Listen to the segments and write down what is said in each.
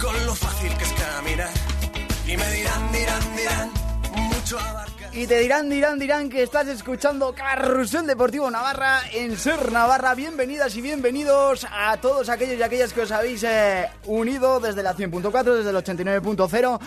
con lo fácil que es caminar. Y me dirán, dirán, dirán, mucho abarca. Y te dirán, dirán, dirán que estás escuchando Carrusel Deportivo Navarra en Ser Navarra. Bienvenidas y bienvenidos a todos aquellos y aquellas que os habéis eh, unido desde la 100.4, desde el 89.0,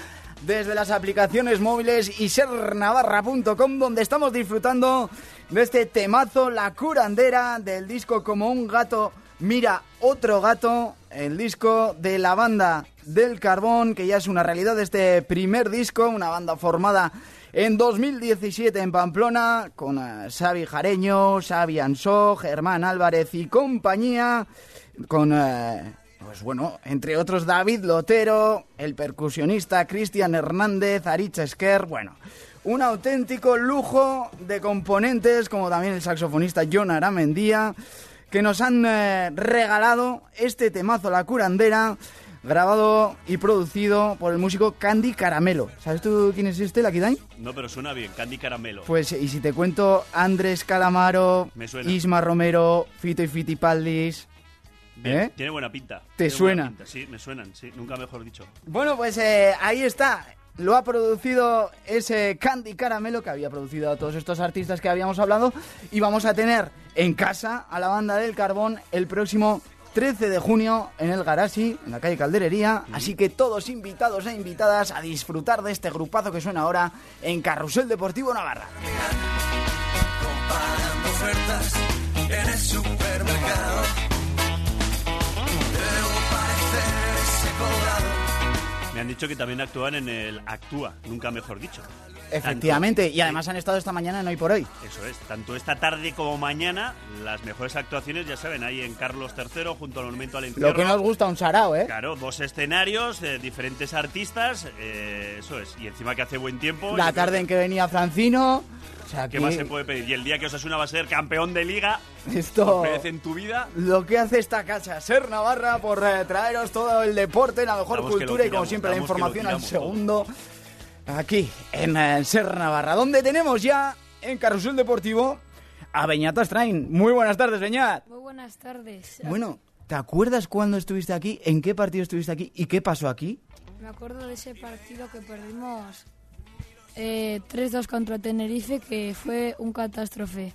desde las aplicaciones móviles y sernavarra.com, donde estamos disfrutando de este temazo, la curandera del disco Como un gato mira otro gato, el disco de la banda del carbón, que ya es una realidad este primer disco, una banda formada en 2017 en Pamplona, con eh, Xavi Jareño, Xavi Ansó, Germán Álvarez y compañía, con, eh, pues bueno, entre otros David Lotero, el percusionista Cristian Hernández, Aritz Esquer, bueno, un auténtico lujo de componentes, como también el saxofonista John Aramendía, que nos han eh, regalado este temazo, La Curandera, grabado y producido por el músico Candy Caramelo. ¿Sabes tú quién es este, Lucky Dime? No, pero suena bien, Candy Caramelo. Pues, y si te cuento, Andrés Calamaro. Isma Romero, Fito y Fitipaldis... Bien, ¿Eh? Tiene buena pinta. ¿Te suena? pinta, Sí, me suenan, sí, nunca mejor dicho. Bueno, pues eh, ahí está. Lo ha producido ese Candy Caramelo que había producido a todos estos artistas que habíamos hablado. Y vamos a tener en casa a la banda del carbón el próximo 13 de junio en el Garasi, en la calle Calderería. Así que todos invitados e invitadas a disfrutar de este grupazo que suena ahora en Carrusel Deportivo Navarra. comparando ofertas en el supermercado. Debo parecer ese colgado. Me han dicho que también actúan en el Actúa, nunca mejor dicho. Efectivamente, Tanto- y además han estado esta mañana en Hoy por Hoy. Eso es, tanto esta tarde como mañana, las mejores actuaciones, ya saben, ahí en Carlos III, junto al Monumento al Encierro. Lo que nos gusta un sarao, ¿eh? Claro, dos escenarios, eh, diferentes artistas, eh, eso es. Y encima que hace buen tiempo. La tarde en que venía Francino. O sea, ¿Qué que más se puede pedir? Y el día que Osasuna va a ser campeón de liga, esto... en tu vida, Lo que hace esta casa, Ser Navarra, por eh, traeros todo el deporte, la mejor cultura y como siempre la información al tiramos todo. Aquí, en eh, Ser Navarra, donde tenemos ya en Carrusel Deportivo a Beñat Astrain. Muy buenas tardes, Beñat. Muy buenas tardes. Bueno, ¿te acuerdas cuándo estuviste aquí? ¿En qué partido estuviste aquí? ¿Y qué pasó aquí? Me acuerdo de ese partido que perdimos eh, 3-2 contra Tenerife, que fue un catástrofe.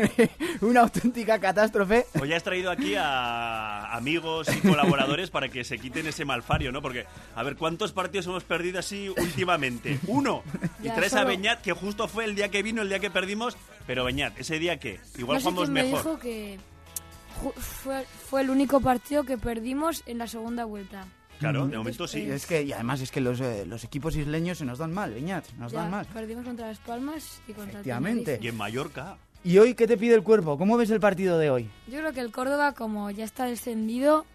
Una auténtica catástrofe. Hoy has traído aquí a amigos y colaboradores para que se quiten ese malfario, ¿no? Porque, a ver, ¿cuántos partidos hemos perdido así últimamente? Uno. Y Ya, traes a Beñat, que justo fue el día que vino, el día que perdimos. Pero Beñat, ¿ese día qué? Igual no sé jugamos me mejor. dijo que fue el único partido que perdimos en la segunda vuelta. Claro, de momento sí. Es que, y además es que los, eh, los equipos isleños se nos dan mal, Beñat, nos Ya, dan mal. perdimos contra Las Palmas y contra Efectivamente. Tenerife. Y en Mallorca. ¿Y hoy qué te pide el cuerpo? ¿Cómo ves el partido de hoy? Yo creo que el Córdoba, como ya está descendido,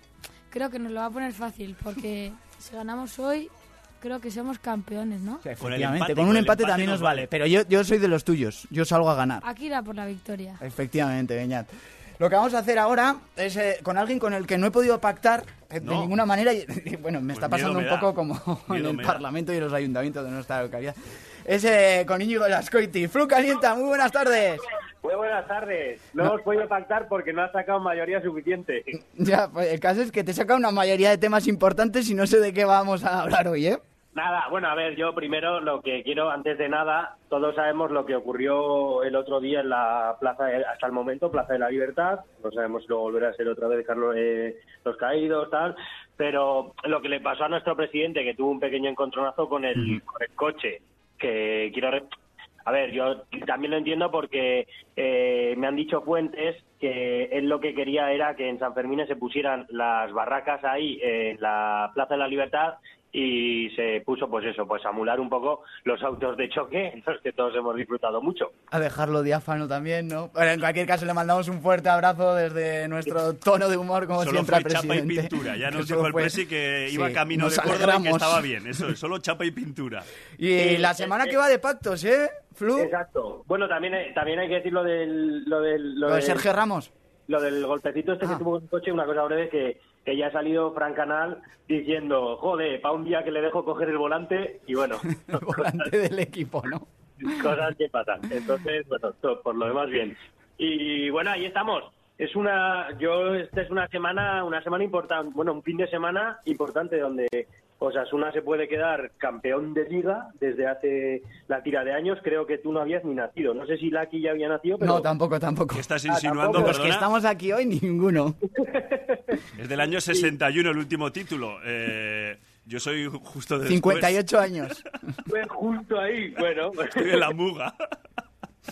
creo que nos lo va a poner fácil, porque si ganamos hoy, creo que somos campeones, ¿no? Con el Efectivamente, empate, con con un el empate empate también nos nos vale. vale. Pero yo, yo soy de los tuyos, yo salgo a ganar. Aquí irá por la victoria. Efectivamente, Beñat. Lo que vamos a hacer ahora es eh, con alguien con el que no he podido pactar eh, de No. ninguna manera. Y, y, bueno, me Pues está pasando un poco como en el da. Parlamento y los ayuntamientos de nuestra localidad. Es eh, con Íñigo Lascoiti. Flu Calienta, muy buenas tardes. Muy buenas tardes. No hemos podido pactar porque no ha sacado mayoría suficiente. Ya, pues el caso es que te saca una mayoría de temas importantes y no sé de qué vamos a hablar hoy, ¿eh? Nada, bueno, a ver, yo primero lo que quiero, antes de nada, todos sabemos lo que ocurrió el otro día en la plaza, de- hasta el momento, Plaza de la Libertad. No sabemos si lo volverá a ser otra vez Carlos eh, Los Caídos, tal. Pero lo que le pasó a nuestro presidente, que tuvo un pequeño encontronazo con el, con el coche, que quiero... re- A ver, yo también lo entiendo porque eh, me han dicho fuentes que él lo que quería era que en San Fermín se pusieran las barracas ahí en la Plaza de la Libertad y se puso pues eso, pues a emular un poco los autos de choque, los que todos hemos disfrutado mucho. A dejarlo diáfano también, ¿no? Pero en cualquier caso le mandamos un fuerte abrazo desde nuestro tono de humor, como Solo siempre, fue al chapa y presidente. pintura. Ya nos dijo el fue- presi que Sí, iba camino nos de Córdoba y que estaba bien. Eso es, solo chapa y pintura. Y Sí, la semana eh, que va de pactos, ¿eh? Flu, Exacto. Bueno, también hay, también hay que decir lo del lo del lo de del- Sergio Ramos. Lo del golpecito este Ah. que tuvo en el coche, una cosa breve que, que ya ha salido Fran Canal diciendo, joder, para un día que le dejo coger el volante y bueno, El volante del equipo, ¿no? cosas que pasan. Entonces, bueno, to- por lo demás bien. Y bueno, ahí estamos. Es una, yo, esta es una semana, una semana importante, bueno, un fin de semana importante donde Osasuna se puede quedar campeón de liga desde hace la tira de años. Creo que tú no habías ni nacido. No sé si Laki ya había nacido, pero... No, tampoco, tampoco. ¿Qué estás Ah, insinuando, tampoco. Los que estamos aquí hoy, ninguno. Es del año 61 el último título. Eh, yo soy justo después. 58 años. Fue justo ahí, bueno. Estoy en la muga.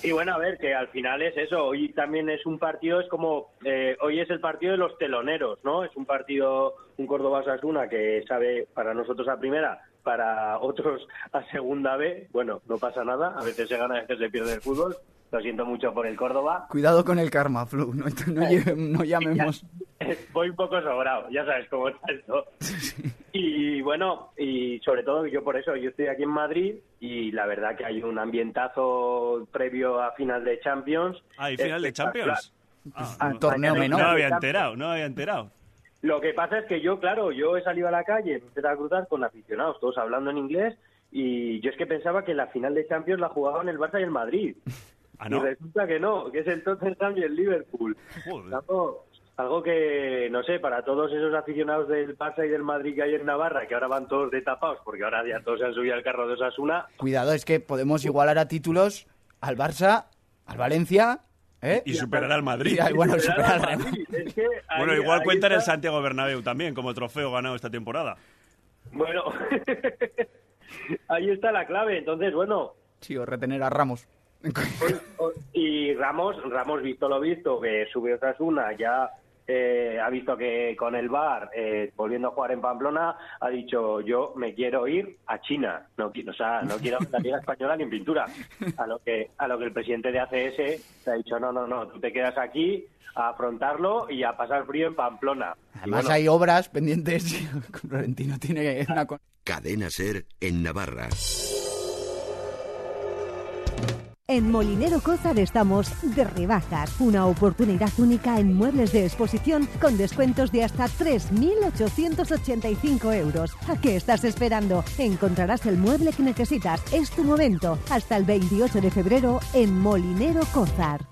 Y bueno, a ver, que al final es eso. Hoy también es un partido, es como. eh, hoy es el partido de los teloneros, ¿no? Es un partido, un Córdoba-Osasuna que sabe para nosotros a primera, para otros a segunda B. Bueno, no pasa nada. A veces se gana, a veces se pierde el fútbol. Lo siento mucho por el Córdoba. Cuidado con el karma, Flu. No, no no llamemos. Voy un poco sobrado, ya sabes cómo está esto. Y bueno, y sobre todo yo por eso, yo estoy aquí en Madrid y la verdad que hay un ambientazo previo a final de Champions. Ah, ¿y final de Champions? Ah, Un no, torneo no había enterado, no me había enterado. Lo que pasa es que yo, claro, yo he salido a la calle, me empecé a cruzar con aficionados, todos hablando en inglés, y yo es que pensaba que la final de Champions la jugaban el Barça y el Madrid. Ah, Y ¿no? resulta que no, que es el Tottenham y el Liverpool. Joder. Algo que, no sé, para todos esos aficionados del Barça y del Madrid que hay en Navarra, que ahora van todos de tapados, porque ahora ya todos se han subido al carro de Osasuna, Cuidado, es que podemos igualar a títulos al Barça, al Valencia, ¿eh? Y superar al Madrid. Y, bueno, superar al. Madrid, es que Bueno, ahí- igual cuentan el. Santiago Bernabéu también como trofeo ganado esta temporada. Bueno, ahí está la clave. Entonces, bueno, Sí, o retener a Ramos. y Ramos, Ramos visto lo visto, que sube Osasuna, ya eh, ha visto que con el VAR, eh, volviendo a jugar en Pamplona, ha dicho yo me quiero ir a China, no, o sea, no quiero la Liga Española ni en pintura. A lo que a lo que el presidente de ACS te ha dicho no, no, no, tú te quedas aquí a afrontarlo y a pasar frío en Pamplona. Además bueno, hay obras pendientes. Florentino tiene una... Cadena Ser en Navarra. En Molinero Cózar estamos de rebajas. Una oportunidad única en muebles de exposición con descuentos de hasta 3.885 euros. ¿A qué estás esperando? Encontrarás el mueble que necesitas. Es tu momento. Hasta el 28 de febrero en Molinero Cózar.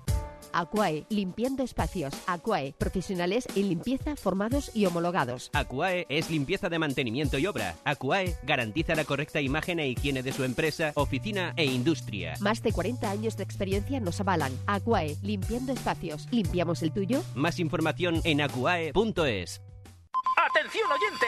Aquae, limpiando espacios. Aquae, profesionales en limpieza formados y homologados. Aquae es limpieza de mantenimiento y obra. Aquae garantiza la correcta imagen e higiene de su empresa, oficina e industria. Más de 40 años de experiencia nos avalan. Aquae, limpiando espacios. ¿Limpiamos el tuyo? Más información en aquae.es. ¡Atención oyente!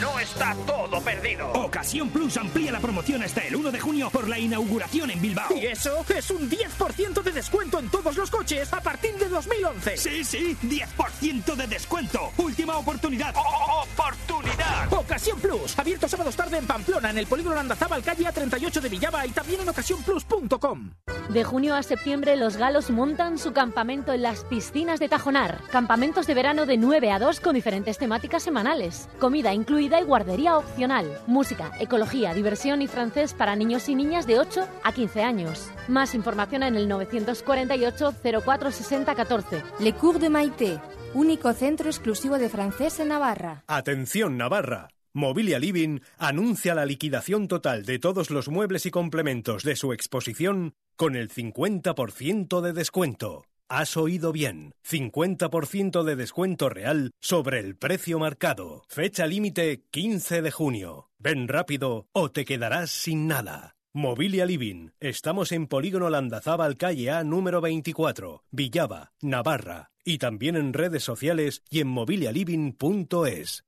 No está todo perdido. Ocasión Plus amplía la promoción hasta el 1 de junio por la inauguración en Bilbao. Y eso es un 10% de descuento en todos los coches a partir de 2011. Sí, sí, 10% de descuento. Última oportunidad. ¡Oportunidad! Ocasión Plus, abierto sábados tarde en Pamplona, en el polígono Landazábal, calle A38 de Villaba y también en ocasiónplus.com. De junio a septiembre los galos montan su campamento en las piscinas de Tajonar. Campamentos de verano de 9 a 2 con diferentes temáticas semanales. Comida incluida y guardería opcional. Música, ecología, diversión y francés para niños y niñas de 8 a 15 años. Más información en el 948 04 60 14. Le Cours de Maite, único centro exclusivo de francés en Navarra. Atención Navarra. Mobilia Living anuncia la liquidación total de todos los muebles y complementos de su exposición con el 50% de descuento. Has oído bien, 50% de descuento real sobre el precio marcado. Fecha límite 15 de junio. Ven rápido o te quedarás sin nada. Mobilia Living. Estamos en Polígono Landazábal, calle A número 24, Villaba, Navarra. Y también en redes sociales y en mobilialiving.es.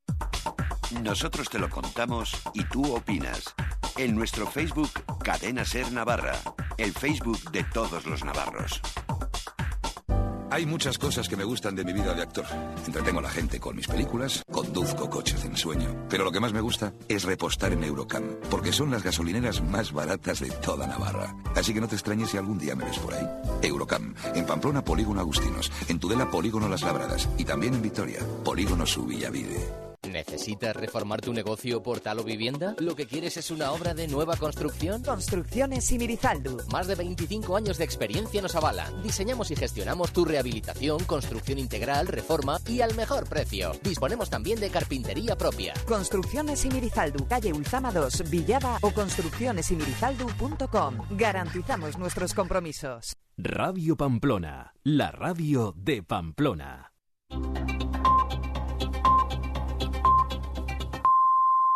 Nosotros te lo contamos y tú opinas. En nuestro Facebook, Cadena Ser Navarra. El Facebook de todos los navarros. Hay muchas cosas que me gustan de mi vida de actor. Entretengo a la gente con mis películas, conduzco coches de ensueño. Pero lo que más me gusta es repostar en Eurocam, porque son las gasolineras más baratas de toda Navarra. Así que no te extrañes si algún día me ves por ahí. Eurocam, en Pamplona Polígono Agustinos, en Tudela Polígono Las Labradas y también en Vitoria, Polígono Subillavide. ¿Necesitas reformar tu negocio, portal o vivienda? ¿Lo que quieres es una obra de nueva construcción? Construcciones Simirizaldu. Más de 25 años de experiencia nos avalan. Diseñamos y gestionamos tu rehabilitación, construcción integral, reforma y al mejor precio. Disponemos también de carpintería propia. Construcciones Simirizaldu, calle Ulzama 2, Villada o construccionesimirizaldu.com. Garantizamos nuestros compromisos. Radio Pamplona, la radio de Pamplona.